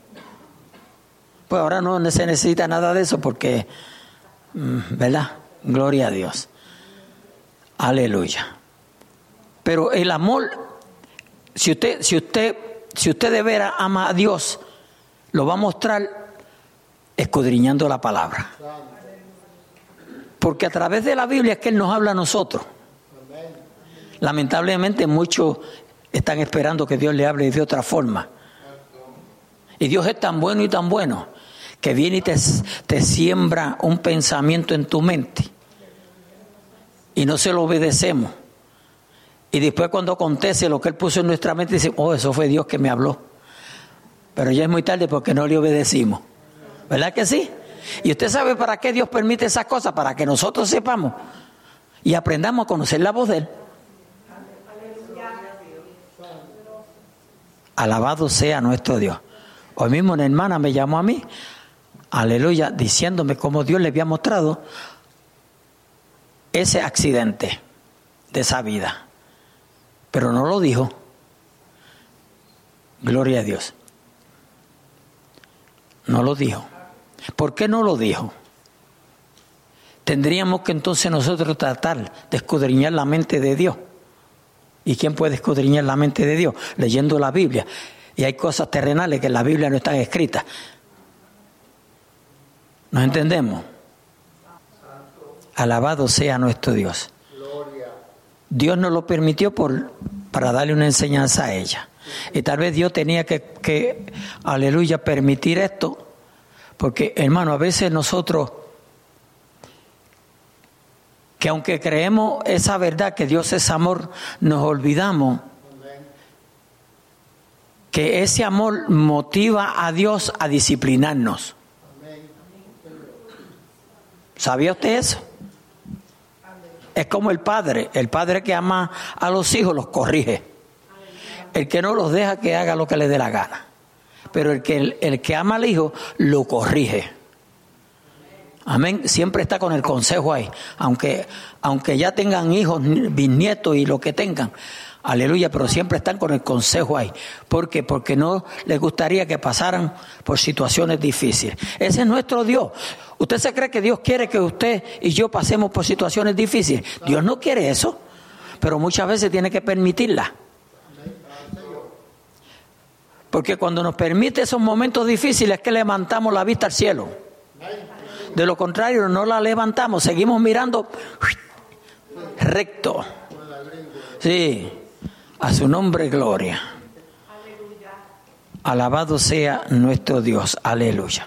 Pues ahora no se necesita nada de eso porque, mm, ¿verdad? Gloria a Dios. Aleluya. Pero el amor, si usted, si usted si usted de veras ama a Dios, lo va a mostrar escudriñando la palabra. Porque a través de la Biblia es que Él nos habla a nosotros. Lamentablemente muchos están esperando que Dios le hable de otra forma. Y Dios es tan bueno y tan bueno que viene y te, te siembra un pensamiento en tu mente. Y no se lo obedecemos. Y después cuando acontece lo que Él puso en nuestra mente, dice, oh, eso fue Dios que me habló. Pero ya es muy tarde porque no le obedecimos. ¿Verdad que sí? Y usted sabe para qué Dios permite esas cosas, para que nosotros sepamos y aprendamos a conocer la voz de Él. Alabado sea nuestro Dios. Hoy mismo una hermana me llamó a mí, aleluya, diciéndome cómo Dios le había mostrado ese accidente de esa vida. Pero no lo dijo. Gloria a Dios. No lo dijo. ¿Por qué no lo dijo? Tendríamos que entonces nosotros tratar de escudriñar la mente de Dios. ¿Y quién puede escudriñar la mente de Dios? Leyendo la Biblia. Y hay cosas terrenales que en la Biblia no están escritas. ¿Nos entendemos? Alabado sea nuestro Dios. Dios nos lo permitió por, para darle una enseñanza a ella. Y tal vez Dios tenía que, que, aleluya, permitir esto, porque hermano, a veces nosotros, que aunque creemos esa verdad, que Dios es amor, nos olvidamos que ese amor motiva a Dios a disciplinarnos. ¿Sabía usted eso? Es como el padre, el padre que ama a los hijos los corrige. El que no los deja que haga lo que le dé la gana. Pero el que, el, que ama al hijo lo corrige. Amén. Siempre está con el consejo ahí. Aunque, aunque ya tengan hijos, bisnietos y lo que tengan. Aleluya, pero siempre están con el consejo ahí. ¿Por qué? Porque no les gustaría que pasaran por situaciones difíciles. Ese es nuestro Dios. ¿Usted se cree que Dios quiere que usted y yo pasemos por situaciones difíciles? Dios no quiere eso, pero muchas veces tiene que permitirla. Porque cuando nos permite esos momentos difíciles es que levantamos la vista al cielo. De lo contrario, no la levantamos, seguimos mirando recto. Sí, a su nombre gloria. Alabado sea nuestro Dios. Aleluya.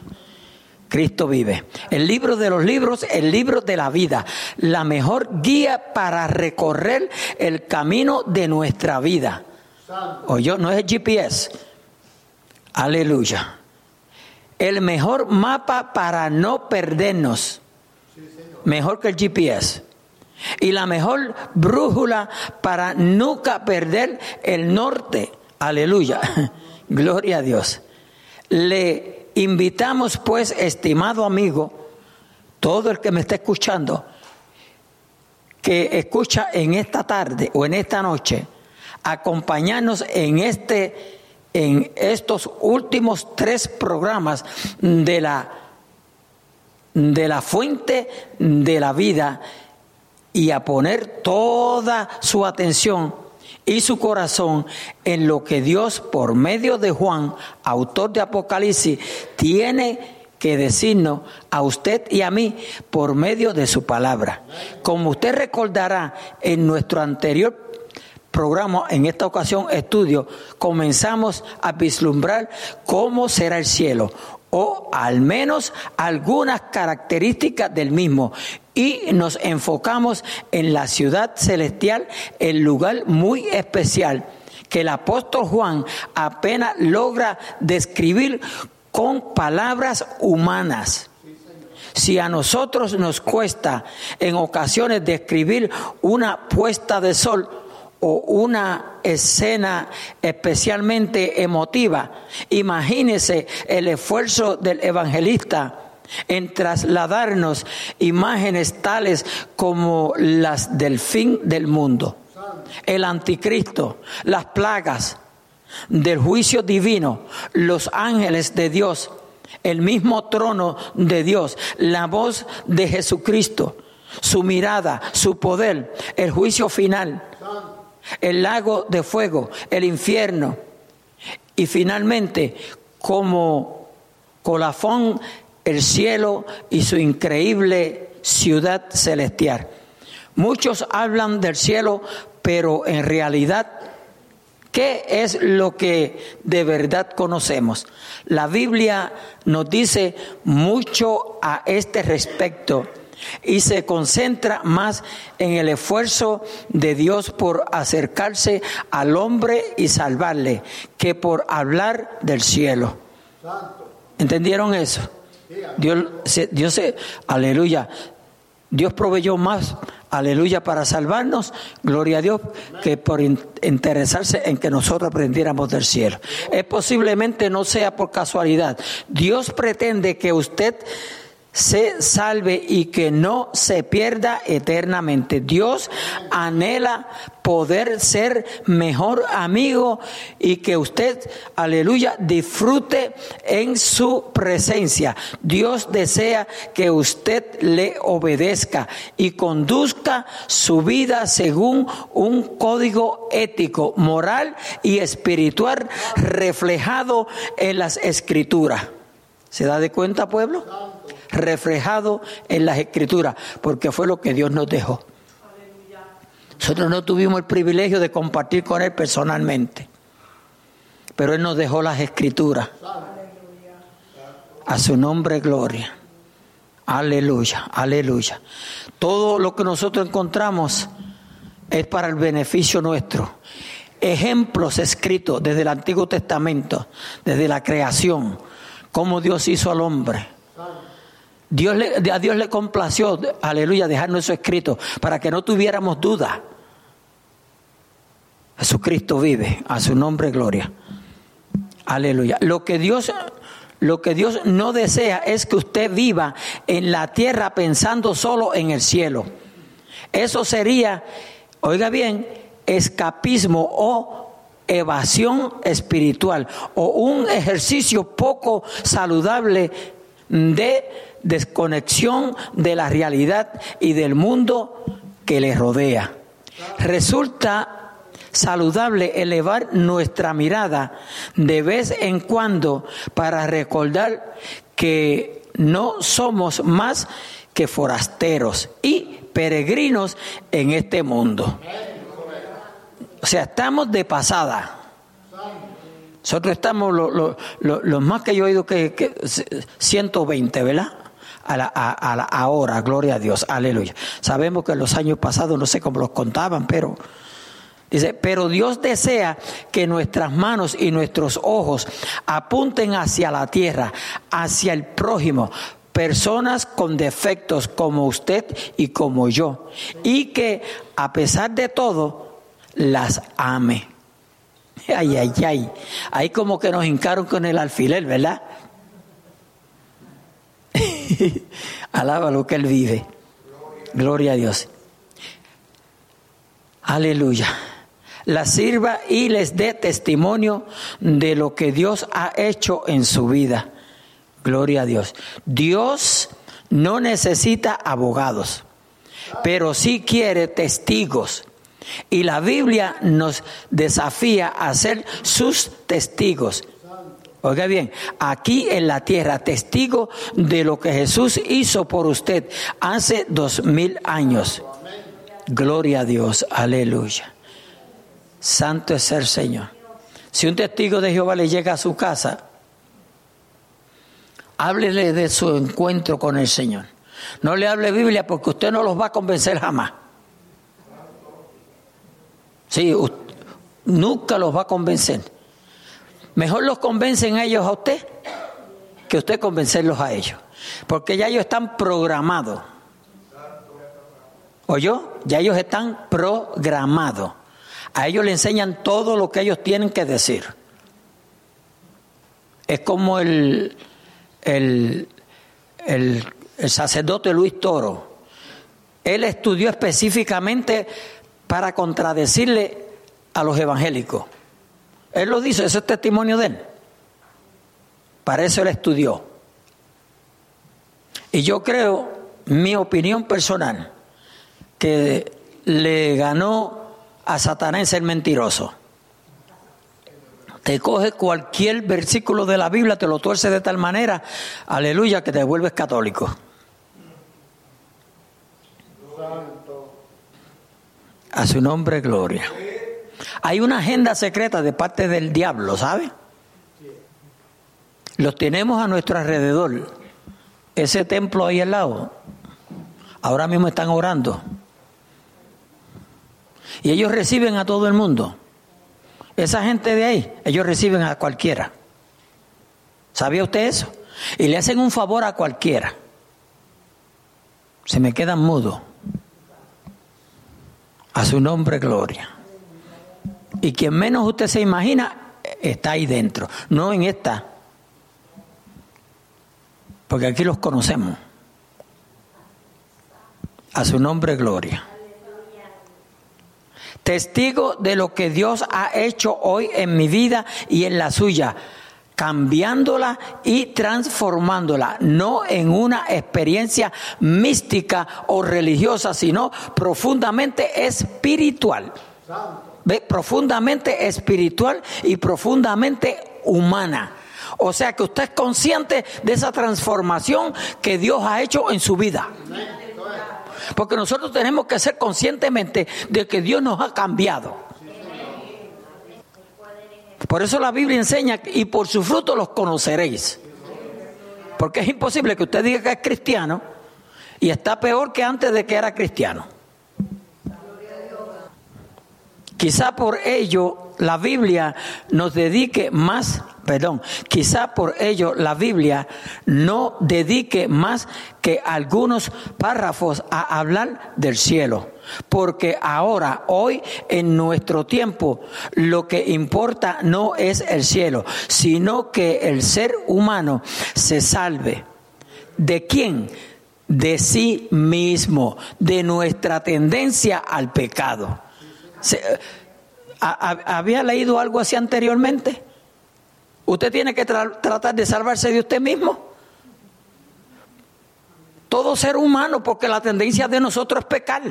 Cristo vive. El libro de los libros, el libro de la vida, la mejor guía para recorrer el camino de nuestra vida. O yo, no es el GPS. Aleluya. El mejor mapa para no perdernos. Mejor que el GPS. Y la mejor brújula para nunca perder el norte. Aleluya. Gloria a Dios. Le invitamos pues, estimado amigo, todo el que me está escuchando, que escucha en esta tarde o en esta noche, acompañarnos en este en estos últimos tres programas de la de la fuente de la vida y a poner toda su atención y su corazón en lo que Dios, por medio de Juan, autor de Apocalipsis, tiene que decirnos a usted y a mí por medio de su palabra. Como usted recordará en nuestro anterior programa, en esta ocasión estudio, comenzamos a vislumbrar cómo será el cielo o al menos algunas características del mismo y nos enfocamos en la ciudad celestial, el lugar muy especial que el apóstol Juan apenas logra describir con palabras humanas. Si a nosotros nos cuesta en ocasiones describir una puesta de sol o una escena especialmente emotiva, imagínese el esfuerzo del evangelista en trasladarnos imágenes tales como las del fin del mundo, el anticristo, las plagas del juicio divino, los ángeles de Dios, el mismo trono de Dios, la voz de Jesucristo, su mirada, su poder, el juicio final, el lago de fuego, el infierno y finalmente como colafón el cielo y su increíble ciudad celestial. Muchos hablan del cielo, pero en realidad, ¿qué es lo que de verdad conocemos? La Biblia nos dice mucho a este respecto y se concentra más en el esfuerzo de Dios por acercarse al hombre y salvarle que por hablar del cielo. ¿Entendieron eso? Dios, Dios, aleluya. Dios proveyó más, aleluya, para salvarnos, gloria a Dios, que por interesarse en que nosotros aprendiéramos del cielo. Es posiblemente no sea por casualidad. Dios pretende que usted se salve y que no se pierda eternamente. Dios anhela poder ser mejor amigo y que usted, aleluya, disfrute en su presencia. Dios desea que usted le obedezca y conduzca su vida según un código ético, moral y espiritual reflejado en las escrituras. ¿Se da de cuenta, pueblo? Reflejado en las escrituras, porque fue lo que Dios nos dejó. Nosotros no tuvimos el privilegio de compartir con Él personalmente, pero Él nos dejó las escrituras. A su nombre, gloria. Aleluya, aleluya. Todo lo que nosotros encontramos es para el beneficio nuestro. Ejemplos escritos desde el Antiguo Testamento, desde la creación, cómo Dios hizo al hombre Dios a Dios le complació, aleluya, dejarnos eso escrito para que no tuviéramos duda. Jesucristo vive, a su nombre gloria. Aleluya. Lo que Dios lo que Dios no desea es que usted viva en la tierra pensando solo en el cielo. Eso sería, oiga bien, escapismo o evasión espiritual o un ejercicio poco saludable de desconexión de la realidad y del mundo que le rodea. Resulta saludable elevar nuestra mirada de vez en cuando para recordar que no somos más que forasteros y peregrinos en este mundo. O sea, estamos de pasada. Nosotros estamos, los más que yo he oído, que, que 120, ¿verdad? Ahora, gloria a Dios, aleluya. Sabemos que los años pasados no sé cómo los contaban, pero dice, pero Dios desea que nuestras manos y nuestros ojos apunten hacia la tierra, hacia el prójimo, personas con defectos como usted y como yo, y que a pesar de todo las ame. Ay, ay, ay. Ahí como que nos hincaron con el alfiler, ¿verdad? Alaba lo que Él vive. Gloria a Dios. Aleluya. La sirva y les dé testimonio de lo que Dios ha hecho en su vida. Gloria a Dios. Dios no necesita abogados, pero sí quiere testigos. Y la Biblia nos desafía a ser sus testigos. Oiga bien, aquí en la tierra, testigo de lo que Jesús hizo por usted hace dos mil años. Gloria a Dios, aleluya. Santo es el Señor. Si un testigo de Jehová le llega a su casa, háblele de su encuentro con el Señor. No le hable Biblia porque usted no los va a convencer jamás. Sí, nunca los va a convencer. Mejor los convencen ellos a usted que usted convencerlos a ellos. Porque ya ellos están programados. yo Ya ellos están programados. A ellos le enseñan todo lo que ellos tienen que decir. Es como el, el, el sacerdote Luis Toro. Él estudió específicamente para contradecirle a los evangélicos. Él lo dice, ese es testimonio de él. Para eso él estudió. Y yo creo, mi opinión personal, que le ganó a Satanás el mentiroso. te coge cualquier versículo de la Biblia, te lo tuerce de tal manera, aleluya, que te vuelves católico. A su nombre, gloria. Hay una agenda secreta de parte del diablo, ¿sabe? Los tenemos a nuestro alrededor. Ese templo ahí al lado, ahora mismo están orando. Y ellos reciben a todo el mundo. Esa gente de ahí, ellos reciben a cualquiera. ¿Sabía usted eso? Y le hacen un favor a cualquiera. Se me quedan mudos. A su nombre, gloria. Y quien menos usted se imagina está ahí dentro, no en esta. Porque aquí los conocemos. A su nombre, gloria. Testigo de lo que Dios ha hecho hoy en mi vida y en la suya cambiándola y transformándola, no en una experiencia mística o religiosa, sino profundamente espiritual. ¿Ve? Profundamente espiritual y profundamente humana. O sea que usted es consciente de esa transformación que Dios ha hecho en su vida. Porque nosotros tenemos que ser conscientemente de que Dios nos ha cambiado. Por eso la Biblia enseña y por su fruto los conoceréis. Porque es imposible que usted diga que es cristiano y está peor que antes de que era cristiano. Quizá por ello la Biblia nos dedique más, perdón, quizá por ello la Biblia no dedique más que algunos párrafos a hablar del cielo. Porque ahora, hoy, en nuestro tiempo, lo que importa no es el cielo, sino que el ser humano se salve. ¿De quién? De sí mismo, de nuestra tendencia al pecado. ¿Había leído algo así anteriormente? Usted tiene que tratar de salvarse de usted mismo. Todo ser humano, porque la tendencia de nosotros es pecar.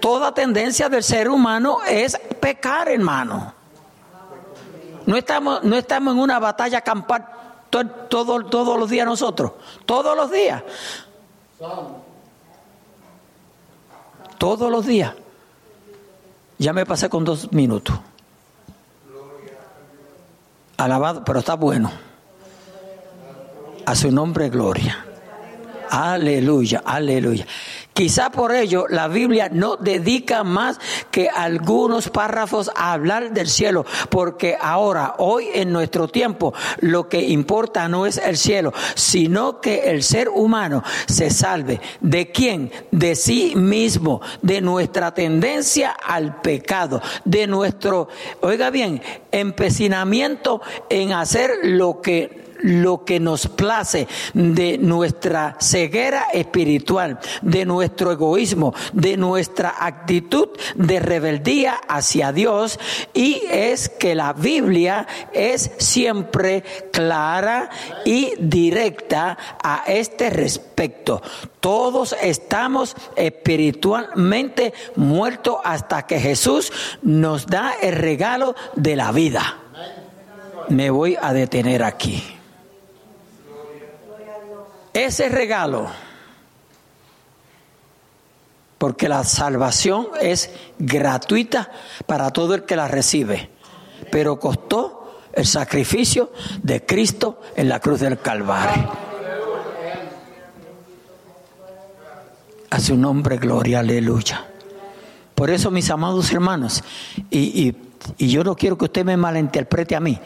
Toda tendencia del ser humano es pecar, hermano. No estamos, no estamos en una batalla campal todo, todos los días nosotros. Todos los días. Todos los días. Ya me pasé con dos minutos. Alabado, pero está bueno. A su nombre, gloria. Aleluya, aleluya. Quizá por ello la Biblia no dedica más que algunos párrafos a hablar del cielo, porque ahora, hoy en nuestro tiempo, lo que importa no es el cielo, sino que el ser humano se salve. ¿De quién? De sí mismo, de nuestra tendencia al pecado, de nuestro, oiga bien, empecinamiento en hacer lo que lo que nos place de nuestra ceguera espiritual, de nuestro egoísmo, de nuestra actitud de rebeldía hacia Dios y es que la Biblia es siempre clara y directa a este respecto. Todos estamos espiritualmente muertos hasta que Jesús nos da el regalo de la vida. Me voy a detener aquí. Ese regalo, porque la salvación es gratuita para todo el que la recibe, pero costó el sacrificio de Cristo en la cruz del Calvario. A su nombre, gloria, aleluya. Por eso, mis amados hermanos, y, y yo no quiero que usted me malinterprete a mí,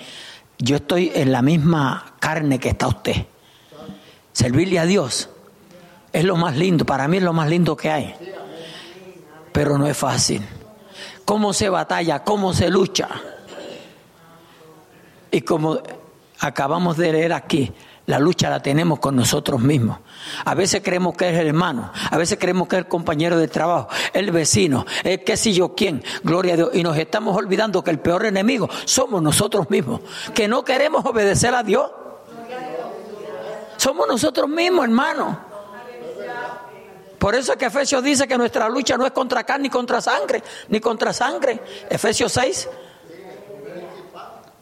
yo estoy en la misma carne que está usted. Servirle a Dios es lo más lindo, para mí es lo más lindo que hay. Pero no es fácil. ¿Cómo se batalla? ¿Cómo se lucha? Y como acabamos de leer aquí, la lucha la tenemos con nosotros mismos. A veces creemos que es el hermano, a veces creemos que es el compañero de trabajo, el vecino, el qué sé yo quién, gloria a Dios. Y nos estamos olvidando que el peor enemigo somos nosotros mismos, que no queremos obedecer a Dios. Somos nosotros mismos, hermano. Por eso es que Efesios dice que nuestra lucha no es contra carne ni contra sangre, ni contra sangre. Efesios 6.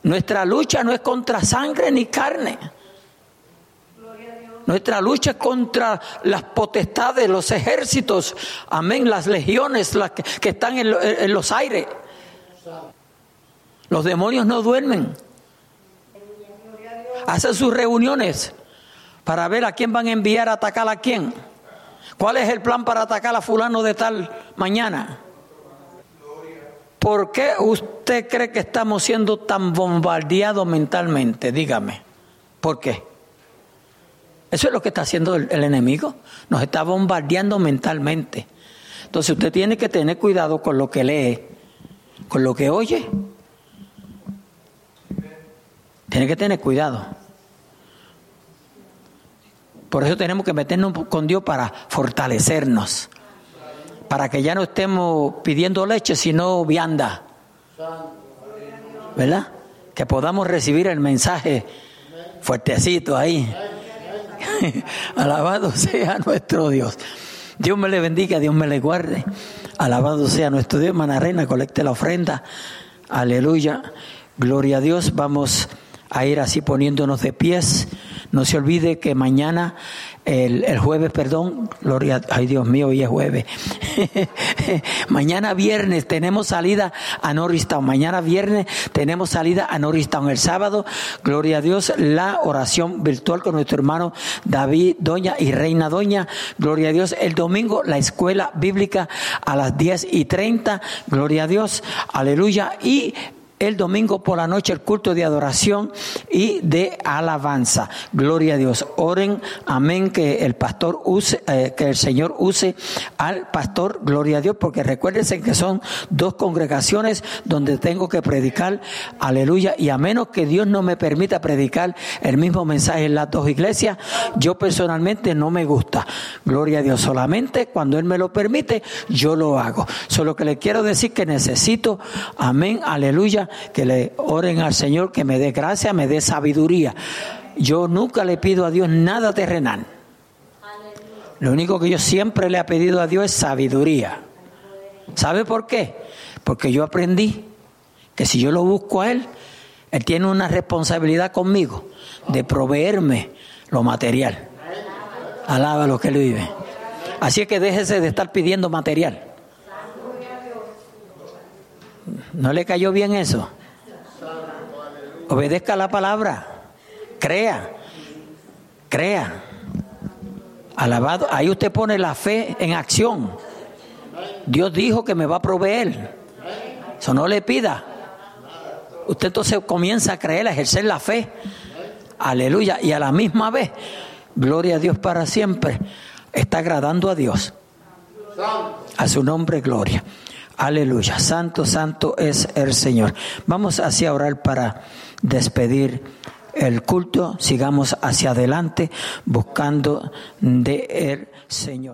Nuestra lucha no es contra sangre ni carne. Nuestra lucha es contra las potestades, los ejércitos, amén, las legiones las que, están en, en los aires. Los demonios no duermen. Hacen sus reuniones para ver a quién van a enviar a atacar a quién. ¿Cuál es el plan para atacar a fulano de tal mañana? ¿Por qué usted cree que estamos siendo tan bombardeados mentalmente? Dígame. ¿Por qué? Eso es lo que está haciendo el, enemigo. Nos está bombardeando mentalmente. Entonces usted tiene que tener cuidado con lo que lee, con lo que oye. Tiene que tener cuidado. Por eso tenemos que meternos con Dios para fortalecernos para que ya no estemos pidiendo leche, sino vianda. ¿Verdad? Que podamos recibir el mensaje fuertecito ahí. Alabado sea nuestro Dios. Dios me le bendiga, Dios me le guarde. Alabado sea nuestro Dios. Manarena, colecte la ofrenda. Aleluya. Gloria a Dios. Vamos a ir así poniéndonos de pies. No se olvide que mañana el, jueves, perdón, gloria, ay Dios mío, hoy es jueves. Mañana viernes tenemos salida a Norristown. Mañana viernes tenemos salida a Norristown. El sábado, gloria a Dios, la oración virtual con nuestro hermano David Doña y Reina Doña. Gloria a Dios. El domingo, la escuela bíblica a las 10 y 30. Gloria a Dios. Aleluya. Y el domingo por la noche el culto de adoración y de alabanza. Gloria a Dios. Oren, amén, que el pastor use, eh, que el Señor use al pastor, gloria a Dios, porque recuérdense que son dos congregaciones donde tengo que predicar, aleluya, y a menos que Dios no me permita predicar el mismo mensaje en las dos iglesias, yo personalmente no me gusta. Gloria a Dios, solamente cuando Él me lo permite, yo lo hago. Solo que le quiero decir que necesito, amén, aleluya, que le oren al Señor que me dé gracia, me dé sabiduría. Yo nunca le pido a Dios nada terrenal. Lo único que yo siempre le he pedido a Dios es sabiduría. ¿Sabe por qué? Porque yo aprendí que si yo lo busco a Él, Él tiene una responsabilidad conmigo de proveerme lo material. Alaba lo que Él vive. Así que déjese de estar pidiendo material. ¿No le cayó bien eso? Obedezca la palabra. Crea. Crea. Alabado. Ahí usted pone la fe en acción. Dios dijo que me va a proveer. Eso no le pida. Usted entonces comienza a creer, a ejercer la fe. Aleluya. Y a la misma vez, gloria a Dios para siempre. Está agradando a Dios. A su nombre, gloria. Aleluya. Santo, santo es el Señor. Vamos hacia orar para despedir el culto. Sigamos hacia adelante buscando de el Señor.